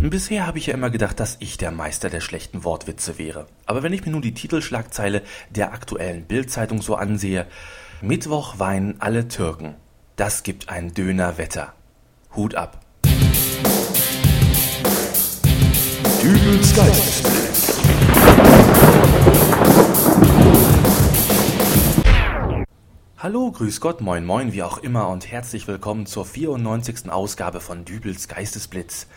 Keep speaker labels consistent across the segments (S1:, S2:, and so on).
S1: Bisher habe ich ja immer gedacht, dass ich der Meister der schlechten Wortwitze wäre. Aber wenn ich mir nun die Titelschlagzeile der aktuellen Bildzeitung so ansehe, Mittwoch weinen alle Türken. Das gibt ein Dönerwetter. Hut ab. Hallo, grüß Gott, moin moin, wie auch immer und herzlich willkommen zur 94. Ausgabe von Dübels Geistesblitz.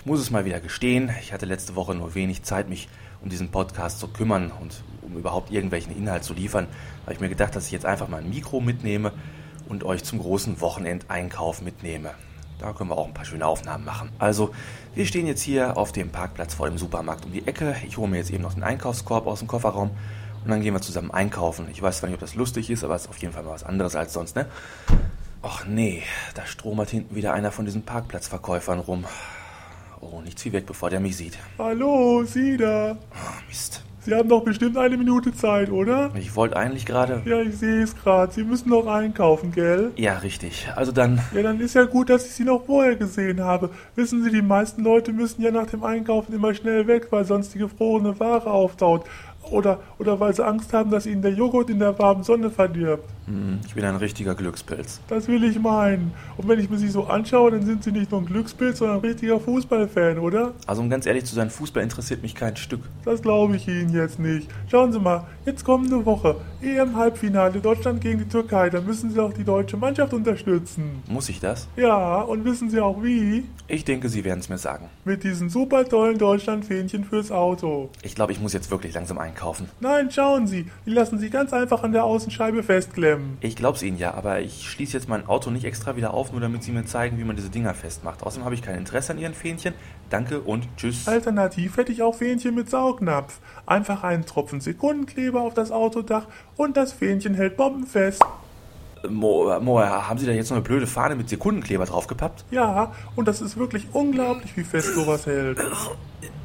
S1: Ich muss es mal wieder gestehen, ich hatte letzte Woche nur wenig Zeit, mich um diesen Podcast zu kümmern und um überhaupt irgendwelchen Inhalt zu liefern. Da habe ich mir gedacht, dass ich jetzt einfach mal ein Mikro mitnehme und euch zum großen Wochenendeinkauf mitnehme. Da können wir auch ein paar schöne Aufnahmen machen. Also, wir stehen jetzt hier auf dem Parkplatz vor dem Supermarkt um die Ecke. Ich hole mir jetzt eben noch den Einkaufskorb aus dem Kofferraum und dann gehen wir zusammen einkaufen. Ich weiß zwar nicht, ob das lustig ist, aber es ist auf jeden Fall mal was anderes als sonst, ne? Och nee, da stromert hinten wieder einer von diesen Parkplatzverkäufern rum. Oh, nichts wie weg, bevor der mich sieht.
S2: Hallo, Sie da.
S1: Oh, Mist.
S2: Sie haben doch bestimmt eine Minute Zeit, oder?
S1: Ich wollte eigentlich gerade.
S2: Ja, ich sehe es gerade. Sie müssen noch einkaufen, gell?
S1: Ja, richtig. Also dann.
S2: Ja, dann ist ja gut, dass ich Sie noch vorher gesehen habe. Wissen Sie, die meisten Leute müssen ja nach dem Einkaufen immer schnell weg, weil sonst die gefrorene Ware auftaut. Oder, oder weil sie Angst haben, dass ihnen der Joghurt in der warmen Sonne verdirbt.
S1: Hm, ich bin ein richtiger Glückspilz.
S2: Das will ich meinen. Und wenn ich mir sie so anschaue, dann sind sie nicht nur ein Glückspilz, sondern ein richtiger Fußballfan, oder?
S1: Also um ganz ehrlich zu sein, Fußball interessiert mich kein Stück.
S2: Das glaube ich Ihnen jetzt nicht. Schauen Sie mal, jetzt kommende Woche, EM-Halbfinale, Deutschland gegen die Türkei, da müssen Sie auch die deutsche Mannschaft unterstützen.
S1: Muss ich das?
S2: Ja, und wissen Sie auch wie?
S1: Ich denke, Sie werden es mir sagen.
S2: Mit diesen super tollen Deutschland-Fähnchen fürs Auto.
S1: Ich glaube, ich muss jetzt wirklich langsam einkaufen.
S2: Nein, schauen Sie, die lassen Sie ganz einfach an der Außenscheibe festklemmen.
S1: Ich glaub's Ihnen ja, aber ich schließe jetzt mein Auto nicht extra wieder auf, nur damit Sie mir zeigen, wie man diese Dinger festmacht. Außerdem habe ich kein Interesse an Ihren Fähnchen. Danke und tschüss.
S2: Alternativ hätte ich auch Fähnchen mit Saugnapf. Einfach einen Tropfen Sekundenkleber auf das Autodach und das Fähnchen hält bombenfest.
S1: Mo, Mo, haben Sie da jetzt noch eine blöde Fahne mit Sekundenkleber draufgepappt?
S2: Ja, und das ist wirklich unglaublich, wie fest sowas hält.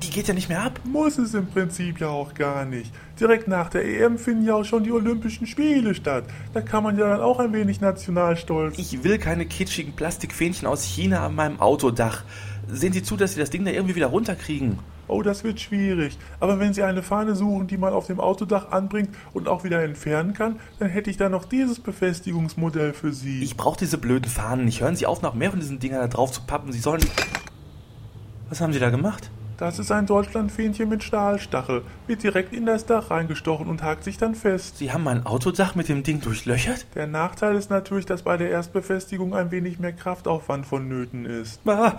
S1: Die geht ja nicht mehr ab.
S2: Muss es im Prinzip ja auch gar nicht. Direkt nach der EM finden ja auch schon die Olympischen Spiele statt. Da kann man ja dann auch ein wenig nationalstolz.
S1: Ich will keine kitschigen Plastikfähnchen aus China an meinem Autodach. Sehen Sie zu, dass Sie das Ding da irgendwie wieder runterkriegen.
S2: Oh, das wird schwierig. Aber wenn Sie eine Fahne suchen, die man auf dem Autodach anbringt und auch wieder entfernen kann, dann hätte ich da noch dieses Befestigungsmodell für Sie.
S1: Ich brauche diese blöden Fahnen nicht. Hören Sie auf, noch mehr von diesen Dingern da drauf zu pappen. Sie sollen. Was haben Sie da gemacht?
S2: Das ist ein Deutschlandfähnchen mit Stahlstachel. Wird direkt in das Dach reingestochen und hakt sich dann fest.
S1: Sie haben mein Autodach mit dem Ding durchlöchert?
S2: Der Nachteil ist natürlich, dass bei der Erstbefestigung ein wenig mehr Kraftaufwand vonnöten ist.
S1: Ah,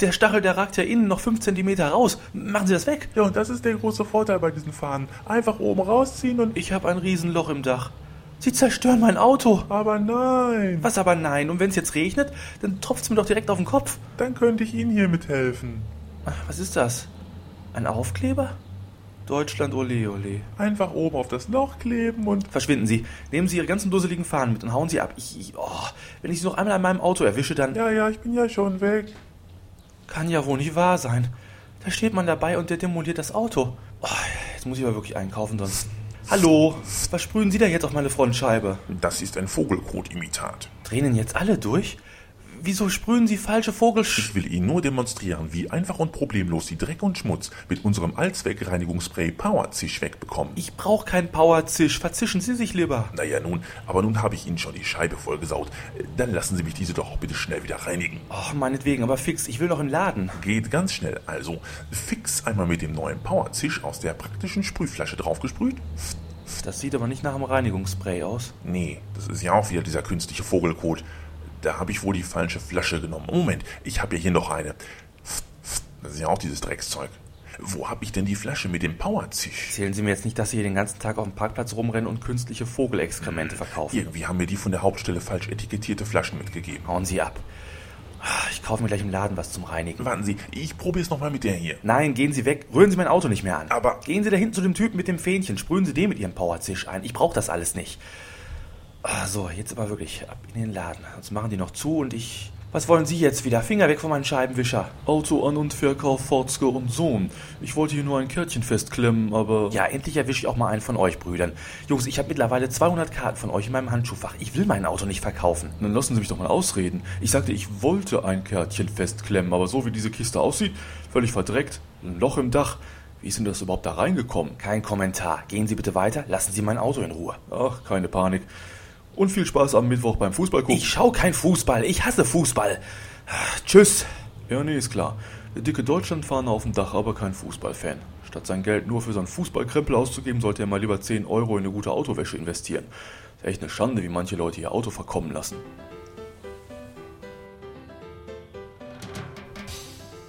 S1: der Stachel, der ragt ja innen noch 5 cm raus. Machen Sie das weg.
S2: Ja, und das ist der große Vorteil bei diesen Fahnen. Einfach oben rausziehen und...
S1: Ich habe ein Riesenloch im Dach. Sie zerstören mein Auto.
S2: Aber nein.
S1: Was aber nein? Und wenn es jetzt regnet, dann tropft es mir doch direkt auf den Kopf.
S2: Dann könnte ich Ihnen hiermit helfen.
S1: Was ist das? Ein Aufkleber? Deutschland ole ole.
S2: Einfach oben auf das Loch kleben und.
S1: Verschwinden Sie. Nehmen Sie Ihre ganzen dusseligen Fahnen mit und hauen Sie ab. Ich, ich, oh, wenn ich Sie noch einmal an meinem Auto erwische, dann.
S2: Ja, ja, ich bin ja schon weg.
S1: Kann ja wohl nicht wahr sein. Da steht man dabei und der demoliert das Auto. Oh, jetzt muss ich aber wirklich einkaufen, sonst. Hallo, was sprühen Sie da jetzt auf meine Frontscheibe?
S3: Das ist ein Vogelkot-Imitat.
S1: Drehen jetzt alle durch? Wieso sprühen Sie falsche Vogelsch...
S3: Ich will Ihnen nur demonstrieren, wie einfach und problemlos Sie Dreck und Schmutz mit unserem Allzweckreinigungsspray Powerzisch wegbekommen.
S1: Ich brauche kein Powerzisch. Verzischen Sie sich lieber.
S3: Naja nun, aber nun habe ich Ihnen schon die Scheibe vollgesaut. Dann lassen Sie mich diese doch auch bitte schnell wieder reinigen.
S1: Ach, meinetwegen, aber fix, ich will noch in den Laden.
S3: Geht ganz schnell. Also, fix einmal mit dem neuen Powerzisch aus der praktischen Sprühflasche draufgesprüht.
S1: Das sieht aber nicht nach einem Reinigungsspray aus.
S3: Nee, das ist ja auch wieder dieser künstliche Vogelkot. Da habe ich wohl die falsche Flasche genommen. Moment, ich habe ja hier noch eine. Das ist ja auch dieses Dreckszeug. Wo habe ich denn die Flasche mit dem Powerzisch?
S1: Erzählen Sie mir jetzt nicht, dass Sie hier den ganzen Tag auf dem Parkplatz rumrennen und künstliche Vogelexkremente verkaufen.
S3: Irgendwie haben mir die von der Hauptstelle falsch etikettierte Flaschen mitgegeben.
S1: Hauen Sie ab. Ich kaufe mir gleich im Laden was zum Reinigen.
S3: Warten Sie, ich probiere es nochmal mit der hier.
S1: Nein, gehen Sie weg. Rühren Sie mein Auto nicht mehr an.
S3: Aber...
S1: Gehen Sie da hinten zu dem Typen mit dem Fähnchen. Sprühen Sie den mit Ihrem Powerzisch ein. Ich brauche das alles nicht. Ah, so, jetzt aber wirklich ab in den Laden. Sonst machen die noch zu und ich Was wollen Sie jetzt wieder? Finger weg von meinem Scheibenwischer.
S2: Auto an und Verkauf Forzke und Sohn. Ich wollte hier nur ein Kärtchen festklemmen, aber...
S1: Ja, endlich erwische ich auch mal einen von euch, Brüdern. Jungs, ich habe mittlerweile 200 Karten von euch in meinem Handschuhfach. Ich will mein Auto nicht verkaufen.
S2: Dann lassen Sie mich doch mal ausreden. Ich sagte, ich wollte ein Kärtchen festklemmen, aber so wie diese Kiste aussieht, völlig verdreckt, ein Loch im Dach. Wie ist denn das überhaupt da reingekommen?
S1: Kein Kommentar. Gehen Sie bitte weiter, lassen Sie mein Auto in Ruhe.
S2: Ach, keine Panik. Und viel Spaß am Mittwoch beim Fußball gucken.
S1: Ich schau kein Fußball, ich hasse Fußball. Tschüss.
S2: Ja, nee, ist klar. Der dicke Deutschlandfahner auf dem Dach, aber kein Fußballfan. Statt sein Geld nur für so einen Fußballkrempel auszugeben, sollte er mal lieber 10 Euro in eine gute Autowäsche investieren. Ist echt eine Schande, wie manche Leute ihr Auto verkommen lassen.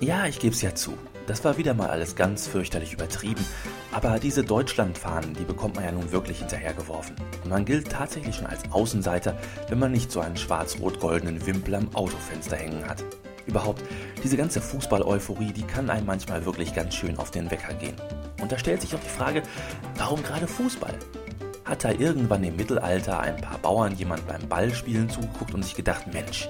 S1: Ja, ich geb's ja zu. Das war wieder mal alles ganz fürchterlich übertrieben, aber diese Deutschlandfahnen, die bekommt man ja nun wirklich hinterhergeworfen. Und man gilt tatsächlich schon als Außenseiter, wenn man nicht so einen schwarz-rot-goldenen Wimpel am Autofenster hängen hat. Überhaupt, diese ganze Fußball-Euphorie, die kann einem manchmal wirklich ganz schön auf den Wecker gehen. Und da stellt sich auch die Frage, warum gerade Fußball? Hat da irgendwann im Mittelalter ein paar Bauern jemand beim Ballspielen zugeguckt und sich gedacht, Mensch,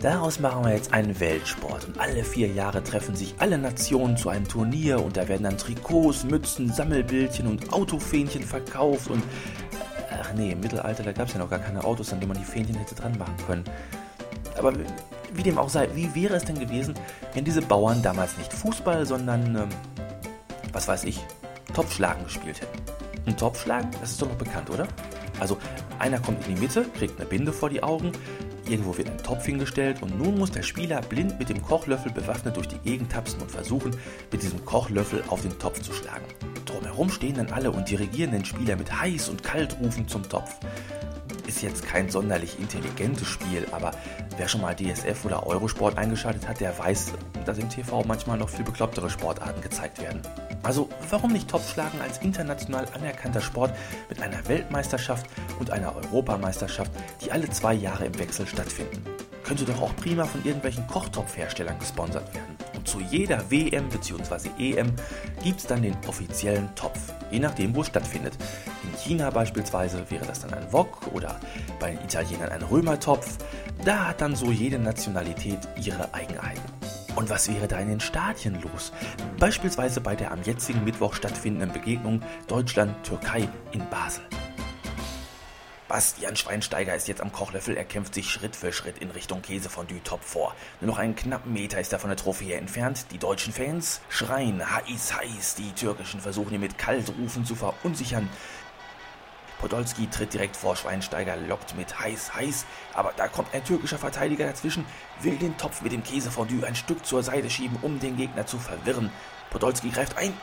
S1: Daraus machen wir jetzt einen Weltsport und alle vier Jahre treffen sich alle Nationen zu einem Turnier und da werden dann Trikots, Mützen, Sammelbildchen und Autofähnchen verkauft und ach nee, im Mittelalter, da gab es ja noch gar keine Autos, an denen man die Fähnchen hätte dran machen können. Aber wie dem auch sei, wie wäre es denn gewesen, wenn diese Bauern damals nicht Fußball, sondern, ähm, was weiß ich, Topfschlagen gespielt hätten? Ein Topfschlagen, das ist doch noch bekannt, oder? Also einer kommt in die Mitte, kriegt eine Binde vor die Augen, Irgendwo wird ein Topf hingestellt und nun muss der Spieler blind mit dem Kochlöffel bewaffnet durch die Gegend tapsen und versuchen, mit diesem Kochlöffel auf den Topf zu schlagen. Drumherum stehen dann alle und dirigieren den Spieler mit heiß und kalt rufen zum Topf. Ist jetzt kein sonderlich intelligentes Spiel, aber wer schon mal DSF oder Eurosport eingeschaltet hat, der weiß, dass im TV manchmal noch viel beklopptere Sportarten gezeigt werden. Also warum nicht Topfschlagen als international anerkannter Sport mit einer Weltmeisterschaft und einer Europameisterschaft, die alle zwei Jahre im Wechsel stattfinden? Könnte doch auch prima von irgendwelchen Kochtopfherstellern gesponsert werden. Und zu jeder WM bzw. EM gibt es dann den offiziellen Topf, je nachdem, wo es stattfindet. In China beispielsweise wäre das dann ein Wok oder bei den Italienern ein Römertopf. Da hat dann so jede Nationalität ihre Eigenheiten. Und was wäre da in den Stadien los? Beispielsweise bei der am jetzigen Mittwoch stattfindenden Begegnung Deutschland-Türkei in Basel. Bastian Schweinsteiger ist jetzt am Kochlöffel, er kämpft sich Schritt für Schritt in Richtung Käsefondue-Top vor. Nur noch einen knappen Meter ist er von der Trophäe entfernt. Die deutschen Fans schreien heiß, heiß. Die türkischen versuchen ihn mit Kaltrufen zu verunsichern. Podolski tritt direkt vor Schweinsteiger, lockt mit heiß, heiß, aber da kommt ein türkischer Verteidiger dazwischen, will den Topf mit dem Käsefondue ein Stück zur Seite schieben, um den Gegner zu verwirren. Podolski greift ein.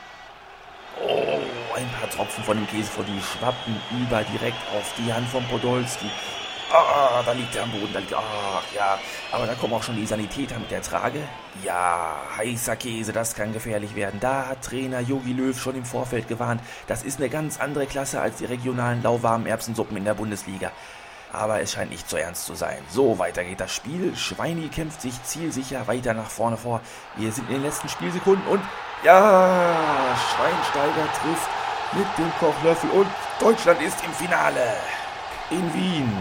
S1: Oh, ein paar Tropfen von dem Käsefondue schwappen über direkt auf die Hand von Podolski. Ah, da liegt er am Boden, da liegt. Ach ja, aber da kommen auch schon die Sanitäter mit der Trage. Ja, heißer Käse, das kann gefährlich werden. Da hat Trainer Yogi Löw schon im Vorfeld gewarnt. Das ist eine ganz andere Klasse als die regionalen lauwarmen Erbsensuppen in der Bundesliga. Aber es scheint nicht so ernst zu sein. So, weiter geht das Spiel. Schweini kämpft sich zielsicher weiter nach vorne vor. Wir sind in den letzten Spielsekunden und ja, Schweinsteiger trifft mit dem Kochlöffel und Deutschland ist im Finale. In Wien.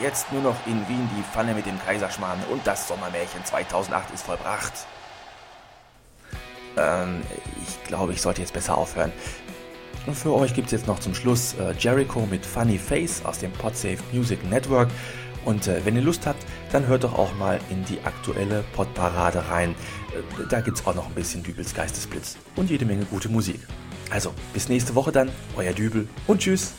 S1: Jetzt nur noch in Wien die Pfanne mit dem Kaiserschmarrn und das Sommermärchen 2008 ist vollbracht. Ähm, ich glaube, ich sollte jetzt besser aufhören. Und für euch gibt es jetzt noch zum Schluss äh, Jericho mit Funny Face aus dem Podsafe Music Network. Und äh, wenn ihr Lust habt, dann hört doch auch mal in die aktuelle Podparade rein. Äh, da gibt es auch noch ein bisschen Dübels Geistesblitz und jede Menge gute Musik. Also, bis nächste Woche dann, euer Dübel und tschüss.